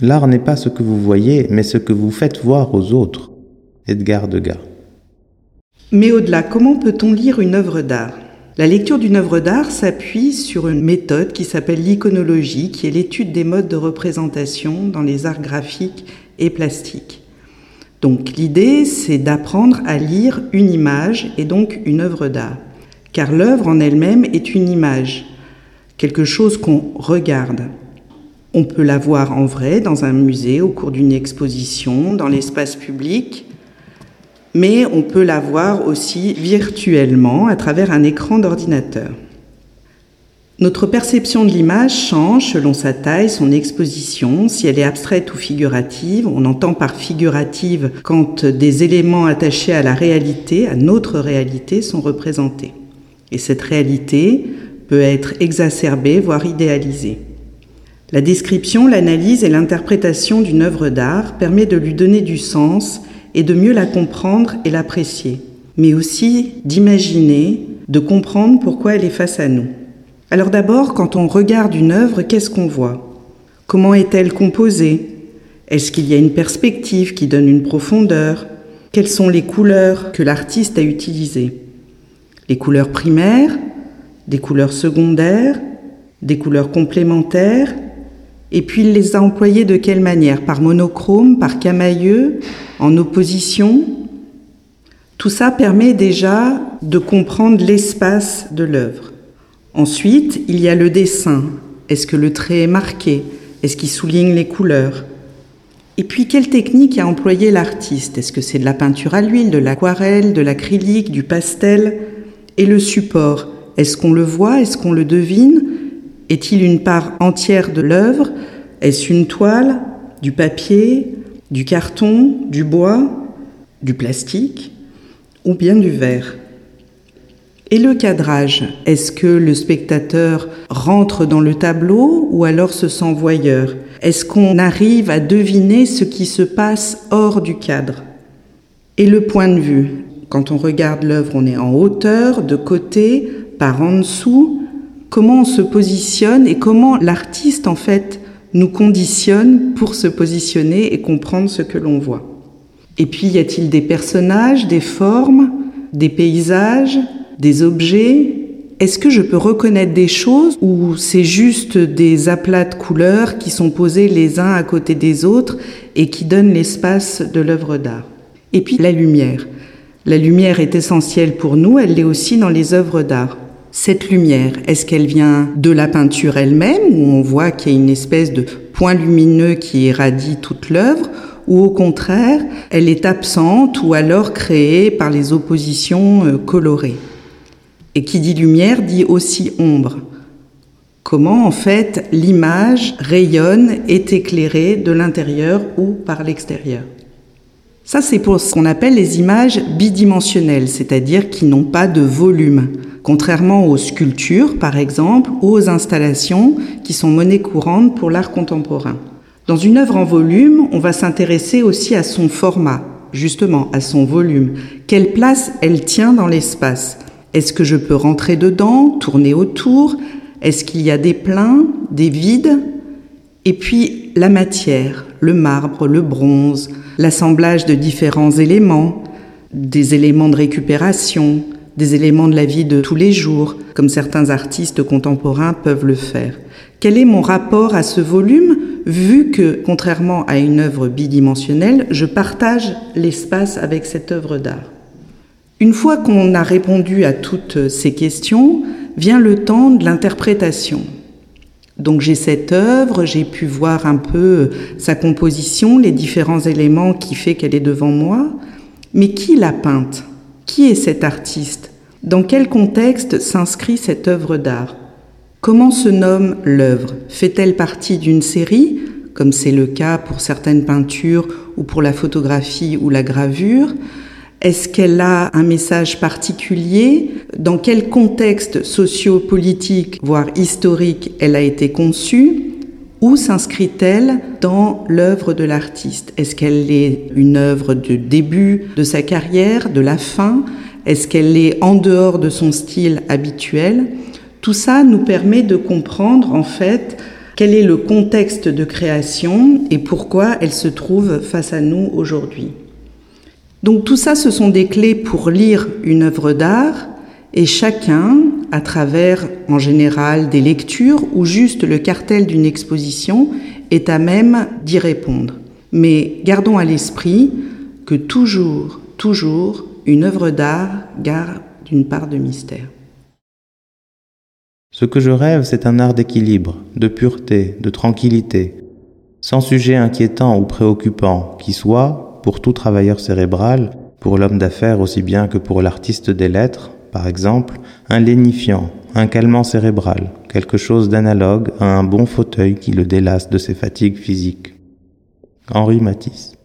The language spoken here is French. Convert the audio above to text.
L'art n'est pas ce que vous voyez, mais ce que vous faites voir aux autres. Edgar Degas. Mais au-delà, comment peut-on lire une œuvre d'art? La lecture d'une œuvre d'art s'appuie sur une méthode qui s'appelle l'iconologie, qui est l'étude des modes de représentation dans les arts graphiques et plastiques. Donc l'idée, c'est d'apprendre à lire une image et donc une œuvre d'art. Car l'œuvre en elle-même est une image, quelque chose qu'on regarde. On peut la voir en vrai dans un musée, au cours d'une exposition, dans l'espace public, mais on peut la voir aussi virtuellement à travers un écran d'ordinateur. Notre perception de l'image change selon sa taille, son exposition, si elle est abstraite ou figurative. On entend par figurative quand des éléments attachés à la réalité, à notre réalité, sont représentés. Et cette réalité peut être exacerbée, voire idéalisée. La description, l'analyse et l'interprétation d'une œuvre d'art permet de lui donner du sens et de mieux la comprendre et l'apprécier, mais aussi d'imaginer, de comprendre pourquoi elle est face à nous. Alors d'abord, quand on regarde une œuvre, qu'est-ce qu'on voit? Comment est-elle composée? Est-ce qu'il y a une perspective qui donne une profondeur? Quelles sont les couleurs que l'artiste a utilisées? Les couleurs primaires, des couleurs secondaires, des couleurs complémentaires? Et puis il les a employés de quelle manière? Par monochrome, par camailleux, en opposition? Tout ça permet déjà de comprendre l'espace de l'œuvre. Ensuite, il y a le dessin. Est-ce que le trait est marqué? Est-ce qu'il souligne les couleurs? Et puis, quelle technique a employé l'artiste? Est-ce que c'est de la peinture à l'huile, de l'aquarelle, de l'acrylique, du pastel? Et le support? Est-ce qu'on le voit? Est-ce qu'on le devine? Est-il une part entière de l'œuvre? Est-ce une toile, du papier, du carton, du bois, du plastique ou bien du verre? Et le cadrage? Est-ce que le spectateur rentre dans le tableau ou alors se sent voyeur? Est-ce qu'on arrive à deviner ce qui se passe hors du cadre? Et le point de vue? Quand on regarde l'œuvre, on est en hauteur, de côté, par en dessous comment on se positionne et comment l'artiste en fait nous conditionne pour se positionner et comprendre ce que l'on voit. Et puis y a-t-il des personnages, des formes, des paysages, des objets? Est-ce que je peux reconnaître des choses ou c'est juste des aplats de couleurs qui sont posés les uns à côté des autres et qui donnent l'espace de l'œuvre d'art? Et puis la lumière. La lumière est essentielle pour nous, elle l'est aussi dans les œuvres d'art. Cette lumière, est-ce qu'elle vient de la peinture elle-même, où on voit qu'il y a une espèce de point lumineux qui irradie toute l'œuvre, ou au contraire, elle est absente ou alors créée par les oppositions euh, colorées? Et qui dit lumière dit aussi ombre. Comment en fait l'image rayonne, est éclairée de l'intérieur ou par l'extérieur? Ça c'est pour ce qu'on appelle les images bidimensionnelles, c'est-à-dire qui n'ont pas de volume contrairement aux sculptures par exemple ou aux installations qui sont monnaie courante pour l'art contemporain. Dans une œuvre en volume, on va s'intéresser aussi à son format, justement à son volume. Quelle place elle tient dans l'espace? Est-ce que je peux rentrer dedans, tourner autour? Est-ce qu'il y a des pleins, des vides? Et puis la matière, le marbre, le bronze, l'assemblage de différents éléments, des éléments de récupération, des éléments de la vie de tous les jours, comme certains artistes contemporains peuvent le faire. Quel est mon rapport à ce volume, vu que, contrairement à une œuvre bidimensionnelle, je partage l'espace avec cette œuvre d'art Une fois qu'on a répondu à toutes ces questions, vient le temps de l'interprétation. Donc j'ai cette œuvre, j'ai pu voir un peu sa composition, les différents éléments qui fait qu'elle est devant moi, mais qui l'a peinte? Qui est cet artiste? Dans quel contexte s'inscrit cette œuvre d'art? Comment se nomme l'œuvre? Fait-elle partie d'une série, comme c'est le cas pour certaines peintures ou pour la photographie ou la gravure? Est-ce qu'elle a un message particulier? Dans quel contexte sociopolitique, voire historique, elle a été conçue? Où s'inscrit-elle dans l'œuvre de l'artiste? Est-ce qu'elle est une œuvre du début de sa carrière, de la fin? Est-ce qu'elle est en dehors de son style habituel? Tout ça nous permet de comprendre en fait quel est le contexte de création et pourquoi elle se trouve face à nous aujourd'hui. Donc tout ça, ce sont des clés pour lire une œuvre d'art et chacun, à travers en général des lectures ou juste le cartel d'une exposition, est à même d'y répondre. Mais gardons à l'esprit que toujours, toujours, une œuvre d'art garde une part de mystère. Ce que je rêve, c'est un art d'équilibre, de pureté, de tranquillité, sans sujet inquiétant ou préoccupant, qui soit, pour tout travailleur cérébral, pour l'homme d'affaires aussi bien que pour l'artiste des lettres, par exemple, un lénifiant, un calmant cérébral, quelque chose d'analogue à un bon fauteuil qui le délasse de ses fatigues physiques. Henri Matisse.